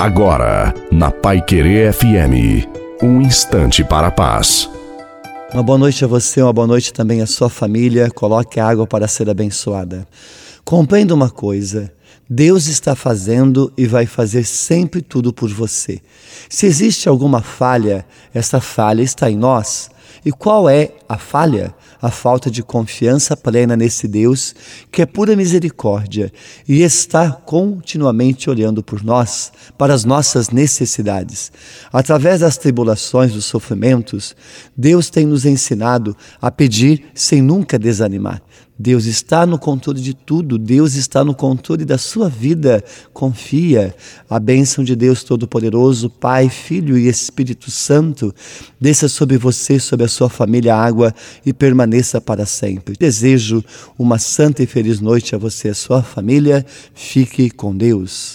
Agora, na Pai Querer FM, um instante para a paz. Uma boa noite a você, uma boa noite também à sua família. Coloque a água para ser abençoada. Compreenda uma coisa: Deus está fazendo e vai fazer sempre tudo por você. Se existe alguma falha, essa falha está em nós. E qual é a falha? A falta de confiança plena nesse Deus que é pura misericórdia e está continuamente olhando por nós, para as nossas necessidades. Através das tribulações, dos sofrimentos, Deus tem nos ensinado a pedir sem nunca desanimar. Deus está no controle de tudo, Deus está no controle da sua vida. Confia. A bênção de Deus Todo-Poderoso, Pai, Filho e Espírito Santo, desça sobre você, sobre a sua família, água e permaneça para sempre. Desejo uma santa e feliz noite a você e a sua família. Fique com Deus.